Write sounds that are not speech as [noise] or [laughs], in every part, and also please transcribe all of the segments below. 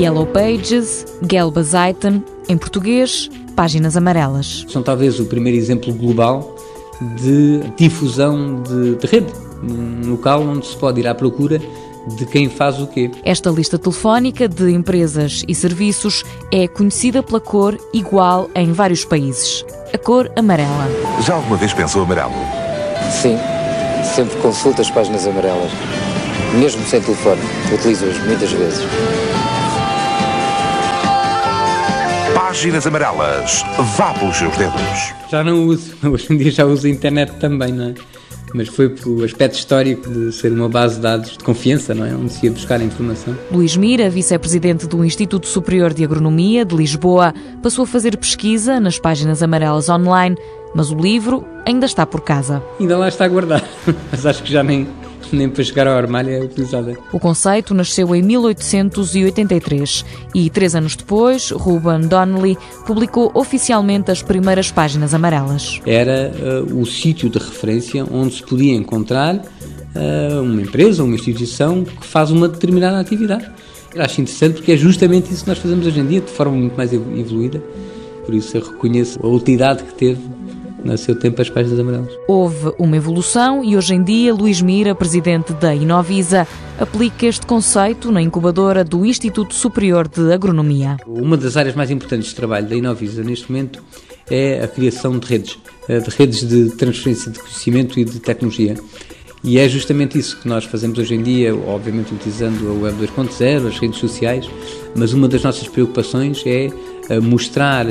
Yellow Pages, Gelbe Seiten, em português, Páginas Amarelas. São talvez o primeiro exemplo global de difusão de, de rede, num local onde se pode ir à procura de quem faz o quê. Esta lista telefónica de empresas e serviços é conhecida pela cor igual em vários países. A cor amarela. Já alguma vez pensou amarelo? Sim, sempre consulto as páginas amarelas. Mesmo sem telefone, utilizo-as muitas vezes. Páginas amarelas. Vá pelos seus dedos. Já não uso, [laughs] hoje em dia já uso a internet também, não é? Mas foi pelo aspecto histórico de ser uma base de dados de confiança, não é? Onde se ia buscar a informação. Luís Mira, vice-presidente do Instituto Superior de Agronomia de Lisboa, passou a fazer pesquisa nas páginas amarelas online, mas o livro ainda está por casa. Ainda lá está guardado, [laughs] mas acho que já nem, [laughs] nem para chegar ao armário é utilizada. O conceito nasceu em 1883 e, três anos depois, Ruben Donnelly publicou oficialmente as primeiras páginas amarelas. Era uh, o sítio de referência onde se podia encontrar uh, uma empresa, uma instituição que faz uma determinada atividade. Eu acho interessante porque é justamente isso que nós fazemos hoje em dia, de forma muito mais evoluída. Por isso eu reconheço a utilidade que teve no seu tempo as páginas amarelas. Houve uma evolução e hoje em dia Luís Mira, presidente da Inovisa, aplica este conceito na incubadora do Instituto Superior de Agronomia. Uma das áreas mais importantes de trabalho da Inovisa neste momento é a criação de redes, eh, de redes de transferência de conhecimento e de tecnologia. E é justamente isso que nós fazemos hoje em dia, obviamente utilizando a Web 2.0, as redes sociais, mas uma das nossas preocupações é mostrar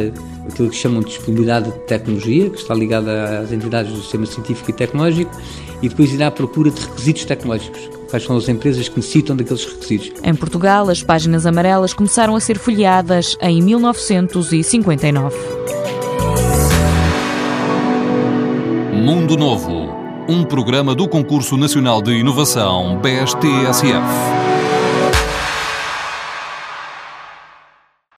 aquilo que chamam de disponibilidade de tecnologia, que está ligada às entidades do sistema científico e tecnológico, e depois ir à procura de requisitos tecnológicos. Quais são as empresas que necessitam daqueles requisitos? Em Portugal, as páginas amarelas começaram a ser folheadas em 1959. Mundo Novo, um programa do Concurso Nacional de Inovação BSTSF.